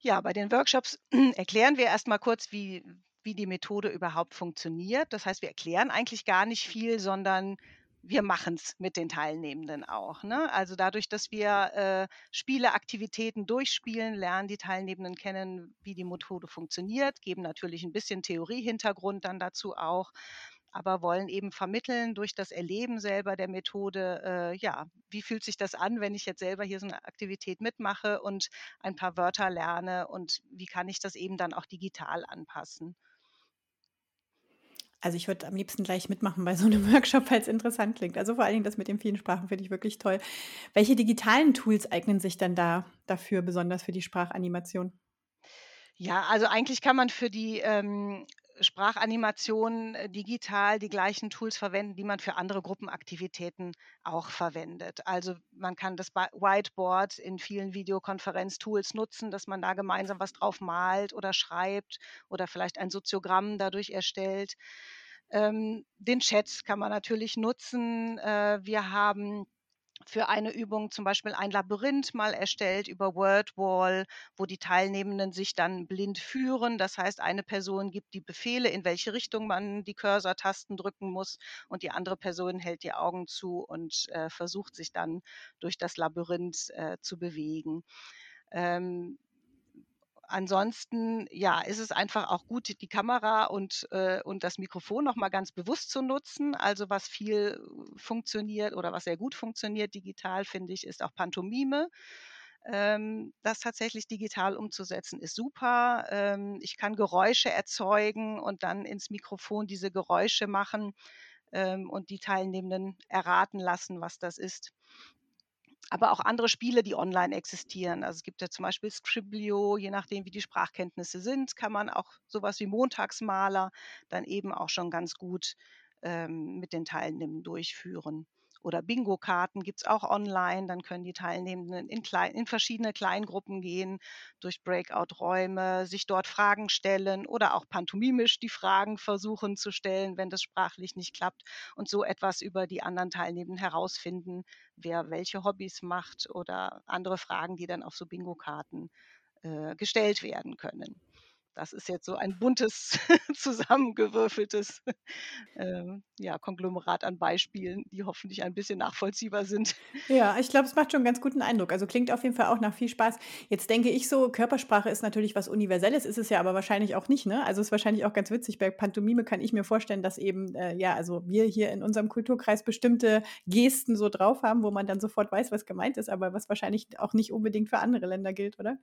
Ja, bei den Workshops erklären wir erst mal kurz, wie wie die Methode überhaupt funktioniert. Das heißt, wir erklären eigentlich gar nicht viel, sondern wir machen es mit den Teilnehmenden auch. Ne? Also dadurch, dass wir äh, Spieleaktivitäten durchspielen, lernen die Teilnehmenden kennen, wie die Methode funktioniert, geben natürlich ein bisschen Theoriehintergrund dann dazu auch, aber wollen eben vermitteln durch das Erleben selber der Methode, äh, ja, wie fühlt sich das an, wenn ich jetzt selber hier so eine Aktivität mitmache und ein paar Wörter lerne und wie kann ich das eben dann auch digital anpassen. Also ich würde am liebsten gleich mitmachen bei so einem Workshop, weil es interessant klingt. Also vor allen Dingen das mit den vielen Sprachen finde ich wirklich toll. Welche digitalen Tools eignen sich dann da dafür, besonders für die Sprachanimation? Ja, also eigentlich kann man für die ähm, Sprachanimation äh, digital die gleichen Tools verwenden, die man für andere Gruppenaktivitäten auch verwendet. Also man kann das Whiteboard in vielen Videokonferenztools nutzen, dass man da gemeinsam was drauf malt oder schreibt oder vielleicht ein Soziogramm dadurch erstellt. Ähm, den Chat kann man natürlich nutzen. Äh, wir haben für eine Übung zum Beispiel ein Labyrinth mal erstellt über WordWall, wo die Teilnehmenden sich dann blind führen. Das heißt, eine Person gibt die Befehle, in welche Richtung man die Cursor-Tasten drücken muss und die andere Person hält die Augen zu und äh, versucht sich dann durch das Labyrinth äh, zu bewegen. Ähm, ansonsten, ja, ist es einfach auch gut, die Kamera und, äh, und das Mikrofon nochmal ganz bewusst zu nutzen. Also was viel funktioniert oder was sehr gut funktioniert digital, finde ich, ist auch Pantomime. Ähm, das tatsächlich digital umzusetzen, ist super. Ähm, ich kann Geräusche erzeugen und dann ins Mikrofon diese Geräusche machen ähm, und die Teilnehmenden erraten lassen, was das ist aber auch andere Spiele, die online existieren. Also es gibt ja zum Beispiel Scriblio, je nachdem, wie die Sprachkenntnisse sind, kann man auch sowas wie Montagsmaler dann eben auch schon ganz gut ähm, mit den Teilnehmenden durchführen. Oder Bingo-Karten gibt es auch online. Dann können die Teilnehmenden in, klein, in verschiedene Kleingruppen gehen, durch Breakout-Räume, sich dort Fragen stellen oder auch pantomimisch die Fragen versuchen zu stellen, wenn das sprachlich nicht klappt und so etwas über die anderen Teilnehmenden herausfinden, wer welche Hobbys macht oder andere Fragen, die dann auf so Bingo-Karten äh, gestellt werden können. Das ist jetzt so ein buntes, zusammengewürfeltes ähm, ja, Konglomerat an Beispielen, die hoffentlich ein bisschen nachvollziehbar sind. Ja, ich glaube, es macht schon einen ganz guten Eindruck. Also klingt auf jeden Fall auch nach viel Spaß. Jetzt denke ich so, Körpersprache ist natürlich was Universelles, ist es ja aber wahrscheinlich auch nicht. Ne? Also ist wahrscheinlich auch ganz witzig. Bei Pantomime kann ich mir vorstellen, dass eben, äh, ja, also wir hier in unserem Kulturkreis bestimmte Gesten so drauf haben, wo man dann sofort weiß, was gemeint ist, aber was wahrscheinlich auch nicht unbedingt für andere Länder gilt, oder?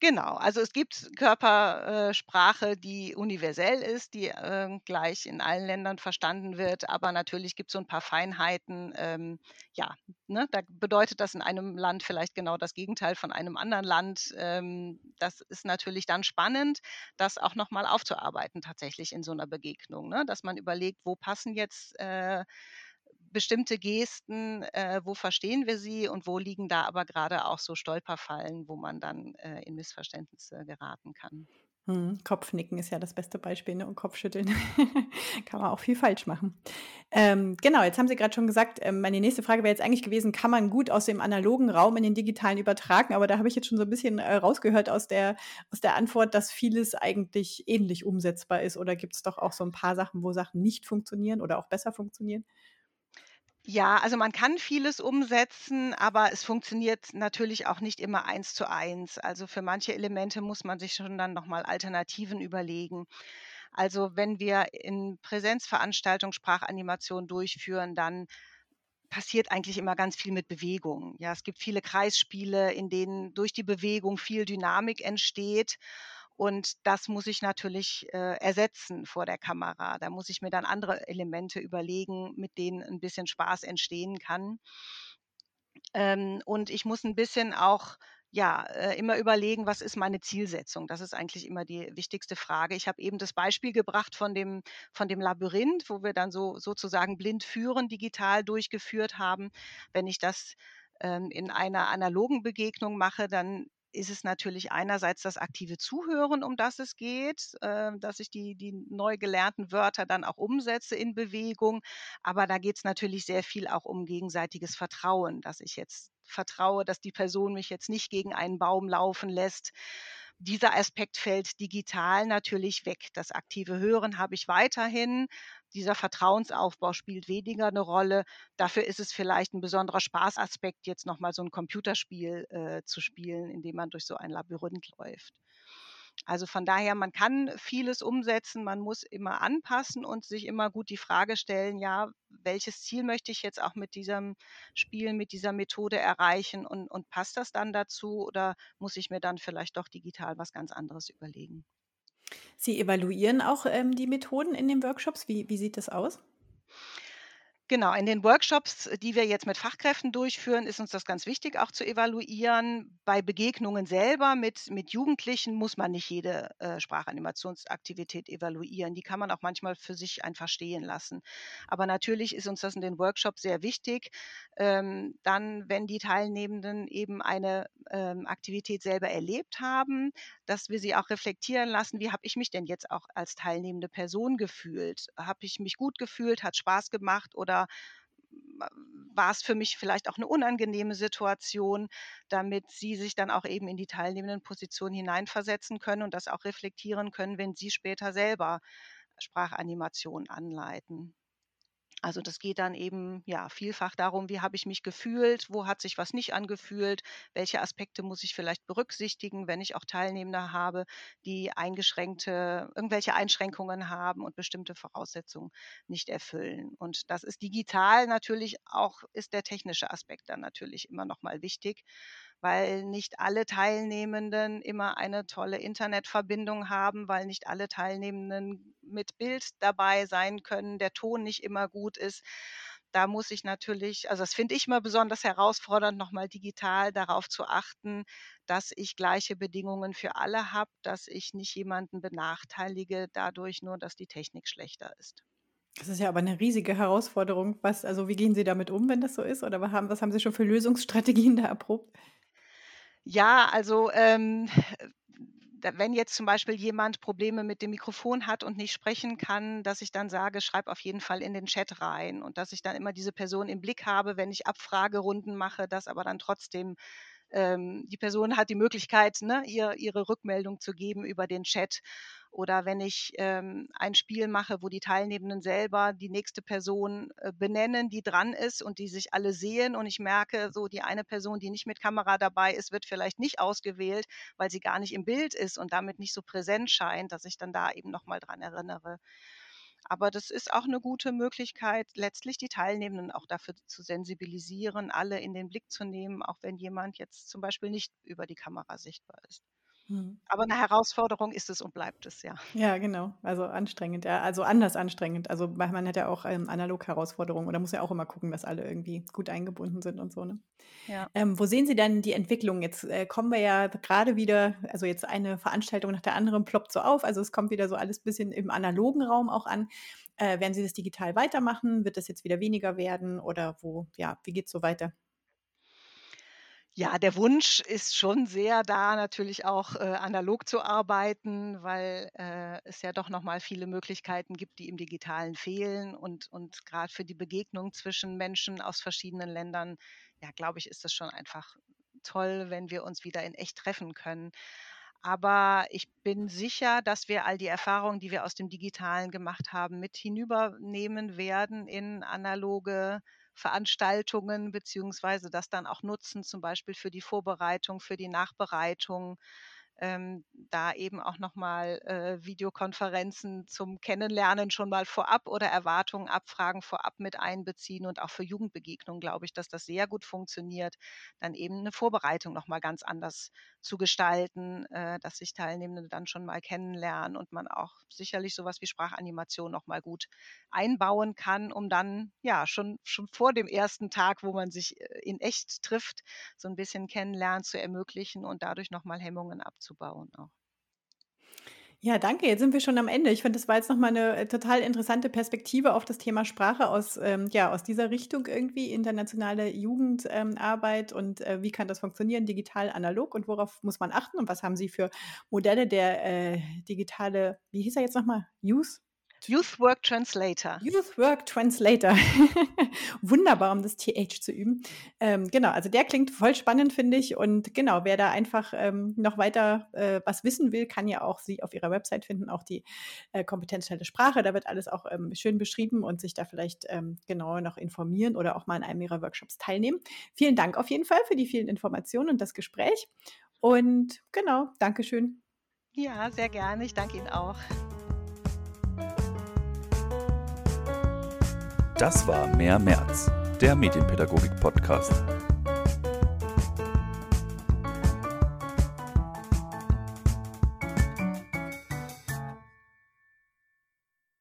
Genau, also es gibt Körpersprache, die universell ist, die äh, gleich in allen Ländern verstanden wird, aber natürlich gibt es so ein paar Feinheiten. Ähm, ja, ne, da bedeutet das in einem Land vielleicht genau das Gegenteil von einem anderen Land. Ähm, das ist natürlich dann spannend, das auch nochmal aufzuarbeiten tatsächlich in so einer Begegnung, ne? dass man überlegt, wo passen jetzt äh, bestimmte Gesten, äh, wo verstehen wir sie und wo liegen da aber gerade auch so Stolperfallen, wo man dann äh, in Missverständnisse geraten kann. Hm, Kopfnicken ist ja das beste Beispiel ne? und Kopfschütteln kann man auch viel falsch machen. Ähm, genau, jetzt haben Sie gerade schon gesagt, ähm, meine nächste Frage wäre jetzt eigentlich gewesen, kann man gut aus dem analogen Raum in den digitalen übertragen? Aber da habe ich jetzt schon so ein bisschen äh, rausgehört aus der, aus der Antwort, dass vieles eigentlich ähnlich umsetzbar ist. Oder gibt es doch auch so ein paar Sachen, wo Sachen nicht funktionieren oder auch besser funktionieren? Ja, also man kann vieles umsetzen, aber es funktioniert natürlich auch nicht immer eins zu eins. Also für manche Elemente muss man sich schon dann nochmal Alternativen überlegen. Also wenn wir in Präsenzveranstaltungen Sprachanimation durchführen, dann passiert eigentlich immer ganz viel mit Bewegung. Ja, es gibt viele Kreisspiele, in denen durch die Bewegung viel Dynamik entsteht. Und das muss ich natürlich äh, ersetzen vor der Kamera. Da muss ich mir dann andere Elemente überlegen, mit denen ein bisschen Spaß entstehen kann. Ähm, und ich muss ein bisschen auch ja, äh, immer überlegen, was ist meine Zielsetzung? Das ist eigentlich immer die wichtigste Frage. Ich habe eben das Beispiel gebracht von dem, von dem Labyrinth, wo wir dann so sozusagen blind führen digital durchgeführt haben. Wenn ich das ähm, in einer analogen Begegnung mache, dann ist es natürlich einerseits das aktive Zuhören, um das es geht, äh, dass ich die, die neu gelernten Wörter dann auch umsetze in Bewegung. Aber da geht es natürlich sehr viel auch um gegenseitiges Vertrauen, dass ich jetzt vertraue, dass die Person mich jetzt nicht gegen einen Baum laufen lässt, dieser Aspekt fällt digital natürlich weg. Das aktive Hören habe ich weiterhin. Dieser Vertrauensaufbau spielt weniger eine Rolle. Dafür ist es vielleicht ein besonderer Spaßaspekt, jetzt nochmal so ein Computerspiel äh, zu spielen, in dem man durch so ein Labyrinth läuft. Also von daher, man kann vieles umsetzen, man muss immer anpassen und sich immer gut die Frage stellen, ja, welches Ziel möchte ich jetzt auch mit diesem Spiel, mit dieser Methode erreichen und, und passt das dann dazu oder muss ich mir dann vielleicht doch digital was ganz anderes überlegen? Sie evaluieren auch ähm, die Methoden in den Workshops. Wie, wie sieht das aus? Genau, in den Workshops, die wir jetzt mit Fachkräften durchführen, ist uns das ganz wichtig, auch zu evaluieren. Bei Begegnungen selber mit, mit Jugendlichen muss man nicht jede äh, Sprachanimationsaktivität evaluieren. Die kann man auch manchmal für sich einfach stehen lassen. Aber natürlich ist uns das in den Workshops sehr wichtig. Ähm, dann, wenn die Teilnehmenden eben eine ähm, Aktivität selber erlebt haben, dass wir sie auch reflektieren lassen, wie habe ich mich denn jetzt auch als teilnehmende Person gefühlt? Habe ich mich gut gefühlt? Hat Spaß gemacht oder oder war es für mich vielleicht auch eine unangenehme Situation, damit sie sich dann auch eben in die teilnehmenden Positionen hineinversetzen können und das auch reflektieren können, wenn sie später selber Sprachanimationen anleiten. Also das geht dann eben ja vielfach darum, wie habe ich mich gefühlt, wo hat sich was nicht angefühlt, welche Aspekte muss ich vielleicht berücksichtigen, wenn ich auch Teilnehmende habe, die eingeschränkte, irgendwelche Einschränkungen haben und bestimmte Voraussetzungen nicht erfüllen. Und das ist digital natürlich auch, ist der technische Aspekt dann natürlich immer noch mal wichtig weil nicht alle Teilnehmenden immer eine tolle Internetverbindung haben, weil nicht alle Teilnehmenden mit Bild dabei sein können, der Ton nicht immer gut ist. Da muss ich natürlich, also das finde ich immer besonders herausfordernd, nochmal digital darauf zu achten, dass ich gleiche Bedingungen für alle habe, dass ich nicht jemanden benachteilige dadurch nur, dass die Technik schlechter ist. Das ist ja aber eine riesige Herausforderung. Was, also wie gehen Sie damit um, wenn das so ist? Oder was haben, was haben Sie schon für Lösungsstrategien da erprobt? Ja, also ähm, wenn jetzt zum Beispiel jemand Probleme mit dem Mikrofon hat und nicht sprechen kann, dass ich dann sage, schreib auf jeden Fall in den Chat rein und dass ich dann immer diese Person im Blick habe, wenn ich Abfragerunden mache, dass aber dann trotzdem ähm, die Person hat die Möglichkeit, ne, ihr, ihre Rückmeldung zu geben über den Chat. Oder wenn ich ähm, ein Spiel mache, wo die Teilnehmenden selber die nächste Person äh, benennen, die dran ist und die sich alle sehen und ich merke, so die eine Person, die nicht mit Kamera dabei ist, wird vielleicht nicht ausgewählt, weil sie gar nicht im Bild ist und damit nicht so präsent scheint, dass ich dann da eben nochmal dran erinnere. Aber das ist auch eine gute Möglichkeit, letztlich die Teilnehmenden auch dafür zu sensibilisieren, alle in den Blick zu nehmen, auch wenn jemand jetzt zum Beispiel nicht über die Kamera sichtbar ist. Mhm. Aber eine Herausforderung ist es und bleibt es, ja. Ja, genau. Also anstrengend, ja. Also anders anstrengend. Also man hat ja auch ähm, analog Herausforderungen oder muss ja auch immer gucken, dass alle irgendwie gut eingebunden sind und so. Ne? Ja. Ähm, wo sehen Sie denn die Entwicklung? Jetzt äh, kommen wir ja gerade wieder, also jetzt eine Veranstaltung nach der anderen ploppt so auf. Also es kommt wieder so alles ein bisschen im analogen Raum auch an. Äh, werden Sie das digital weitermachen? Wird das jetzt wieder weniger werden? Oder wo, ja, wie geht es so weiter? Ja, der Wunsch ist schon sehr da, natürlich auch äh, analog zu arbeiten, weil äh, es ja doch noch mal viele Möglichkeiten gibt, die im Digitalen fehlen. Und, und gerade für die Begegnung zwischen Menschen aus verschiedenen Ländern, ja, glaube ich, ist es schon einfach toll, wenn wir uns wieder in echt treffen können. Aber ich bin sicher, dass wir all die Erfahrungen, die wir aus dem Digitalen gemacht haben, mit hinübernehmen werden in analoge Veranstaltungen, beziehungsweise das dann auch nutzen, zum Beispiel für die Vorbereitung, für die Nachbereitung ähm, da eben auch nochmal äh, Videokonferenzen zum Kennenlernen schon mal vorab oder Erwartungen abfragen vorab mit einbeziehen und auch für Jugendbegegnungen glaube ich, dass das sehr gut funktioniert, dann eben eine Vorbereitung nochmal ganz anders zu gestalten, äh, dass sich Teilnehmende dann schon mal kennenlernen und man auch sicherlich sowas wie Sprachanimation nochmal gut einbauen kann, um dann ja schon, schon vor dem ersten Tag, wo man sich äh, in echt trifft, so ein bisschen kennenlernen zu ermöglichen und dadurch nochmal Hemmungen abzubauen aufzubauen auch. Ja, danke. Jetzt sind wir schon am Ende. Ich finde, das war jetzt nochmal eine äh, total interessante Perspektive auf das Thema Sprache aus, ähm, ja, aus dieser Richtung irgendwie, internationale Jugendarbeit ähm, und äh, wie kann das funktionieren, digital, analog und worauf muss man achten und was haben Sie für Modelle der äh, digitale, wie hieß er jetzt nochmal, Youth Youth Work Translator. Youth Work Translator. Wunderbar, um das TH zu üben. Ähm, genau, also der klingt voll spannend, finde ich. Und genau, wer da einfach ähm, noch weiter äh, was wissen will, kann ja auch sie auf ihrer Website finden, auch die äh, kompetenzstelle Sprache. Da wird alles auch ähm, schön beschrieben und sich da vielleicht ähm, genauer noch informieren oder auch mal in einem ihrer Workshops teilnehmen. Vielen Dank auf jeden Fall für die vielen Informationen und das Gespräch. Und genau, Dankeschön. Ja, sehr gerne. Ich danke Ihnen auch. Das war Mehr März, der Medienpädagogik-Podcast.